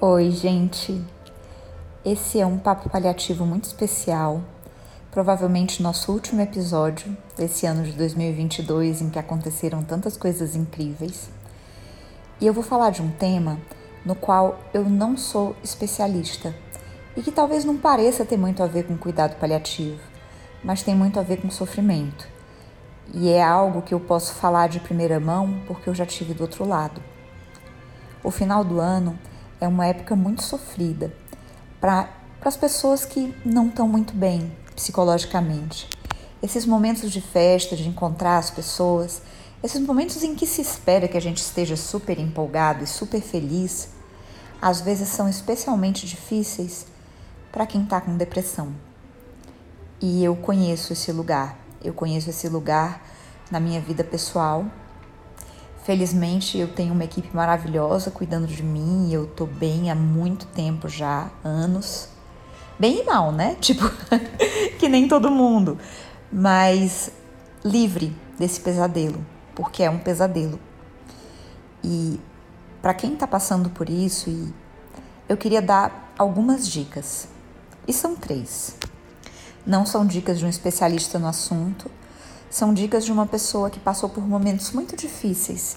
Oi, gente. Esse é um papo paliativo muito especial. Provavelmente nosso último episódio desse ano de 2022 em que aconteceram tantas coisas incríveis. E eu vou falar de um tema no qual eu não sou especialista e que talvez não pareça ter muito a ver com cuidado paliativo, mas tem muito a ver com sofrimento. E é algo que eu posso falar de primeira mão porque eu já tive do outro lado. O final do ano é uma época muito sofrida para as pessoas que não estão muito bem psicologicamente. Esses momentos de festa, de encontrar as pessoas, esses momentos em que se espera que a gente esteja super empolgado e super feliz, às vezes são especialmente difíceis para quem está com depressão. E eu conheço esse lugar, eu conheço esse lugar na minha vida pessoal Felizmente eu tenho uma equipe maravilhosa cuidando de mim eu tô bem há muito tempo já, anos. Bem e mal, né? Tipo, que nem todo mundo, mas livre desse pesadelo, porque é um pesadelo. E para quem tá passando por isso, eu queria dar algumas dicas. E são três. Não são dicas de um especialista no assunto, são dicas de uma pessoa que passou por momentos muito difíceis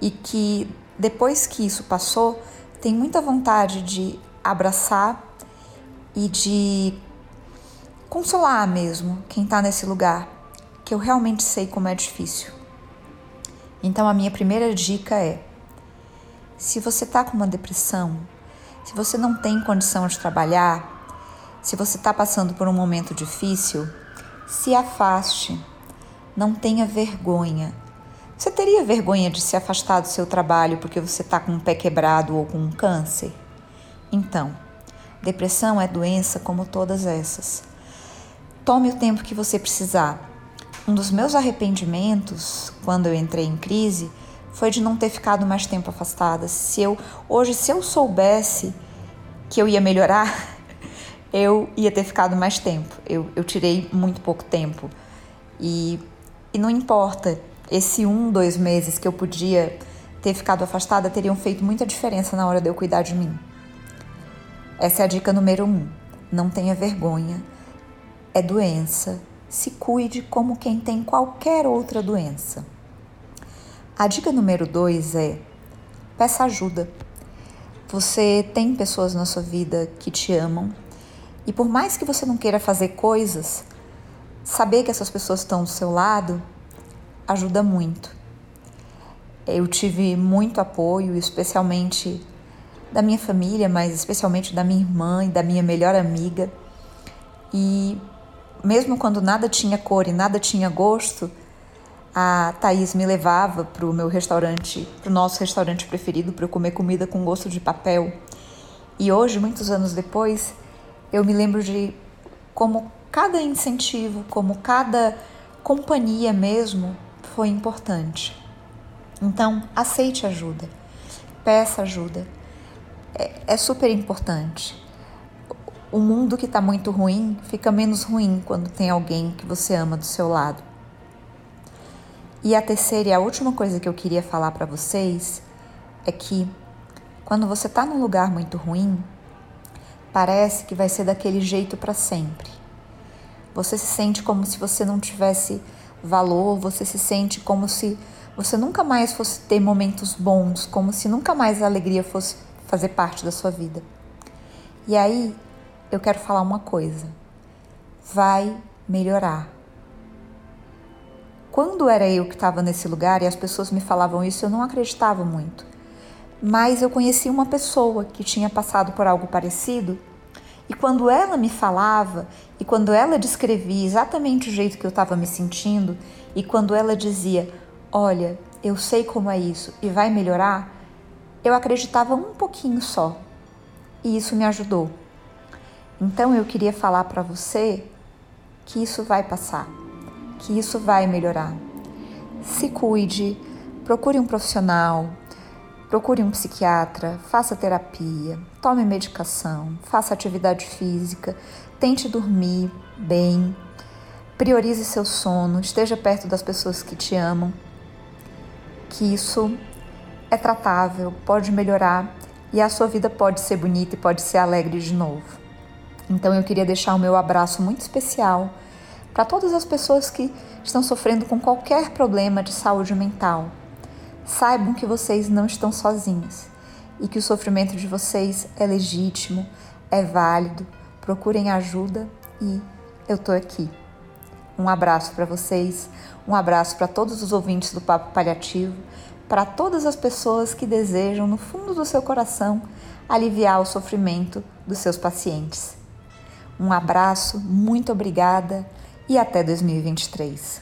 e que depois que isso passou, tem muita vontade de abraçar e de consolar mesmo quem está nesse lugar, que eu realmente sei como é difícil. Então a minha primeira dica é: se você está com uma depressão, se você não tem condição de trabalhar, se você está passando por um momento difícil, se afaste não tenha vergonha. Você teria vergonha de se afastar do seu trabalho porque você está com um pé quebrado ou com um câncer? Então, depressão é doença como todas essas. Tome o tempo que você precisar. Um dos meus arrependimentos quando eu entrei em crise foi de não ter ficado mais tempo afastada. Se eu hoje, se eu soubesse que eu ia melhorar, eu ia ter ficado mais tempo. Eu, eu tirei muito pouco tempo e e não importa, esse um, dois meses que eu podia ter ficado afastada teriam feito muita diferença na hora de eu cuidar de mim. Essa é a dica número um. Não tenha vergonha. É doença. Se cuide como quem tem qualquer outra doença. A dica número dois é peça ajuda. Você tem pessoas na sua vida que te amam e por mais que você não queira fazer coisas, saber que essas pessoas estão do seu lado ajuda muito. Eu tive muito apoio, especialmente da minha família, mas especialmente da minha irmã e da minha melhor amiga. E mesmo quando nada tinha cor e nada tinha gosto, a Thaís me levava para o meu restaurante, para o nosso restaurante preferido, para eu comer comida com gosto de papel. E hoje, muitos anos depois, eu me lembro de como cada incentivo, como cada companhia mesmo foi importante. Então, aceite ajuda, peça ajuda. É, é super importante. O mundo que está muito ruim fica menos ruim quando tem alguém que você ama do seu lado. E a terceira e a última coisa que eu queria falar para vocês é que quando você está num lugar muito ruim, parece que vai ser daquele jeito para sempre. Você se sente como se você não tivesse valor, você se sente como se você nunca mais fosse ter momentos bons, como se nunca mais a alegria fosse fazer parte da sua vida. E aí, eu quero falar uma coisa. Vai melhorar. Quando era eu que estava nesse lugar e as pessoas me falavam isso, eu não acreditava muito. Mas eu conheci uma pessoa que tinha passado por algo parecido e quando ela me falava, e quando ela descrevia exatamente o jeito que eu estava me sentindo, e quando ela dizia: Olha, eu sei como é isso e vai melhorar, eu acreditava um pouquinho só. E isso me ajudou. Então eu queria falar para você que isso vai passar, que isso vai melhorar. Se cuide, procure um profissional, Procure um psiquiatra, faça terapia, tome medicação, faça atividade física, tente dormir bem, priorize seu sono, esteja perto das pessoas que te amam. que isso é tratável, pode melhorar e a sua vida pode ser bonita e pode ser alegre de novo. Então eu queria deixar o meu abraço muito especial para todas as pessoas que estão sofrendo com qualquer problema de saúde mental. Saibam que vocês não estão sozinhos e que o sofrimento de vocês é legítimo, é válido. Procurem ajuda e eu tô aqui. Um abraço para vocês, um abraço para todos os ouvintes do Papo Paliativo para todas as pessoas que desejam, no fundo do seu coração, aliviar o sofrimento dos seus pacientes. Um abraço, muito obrigada e até 2023.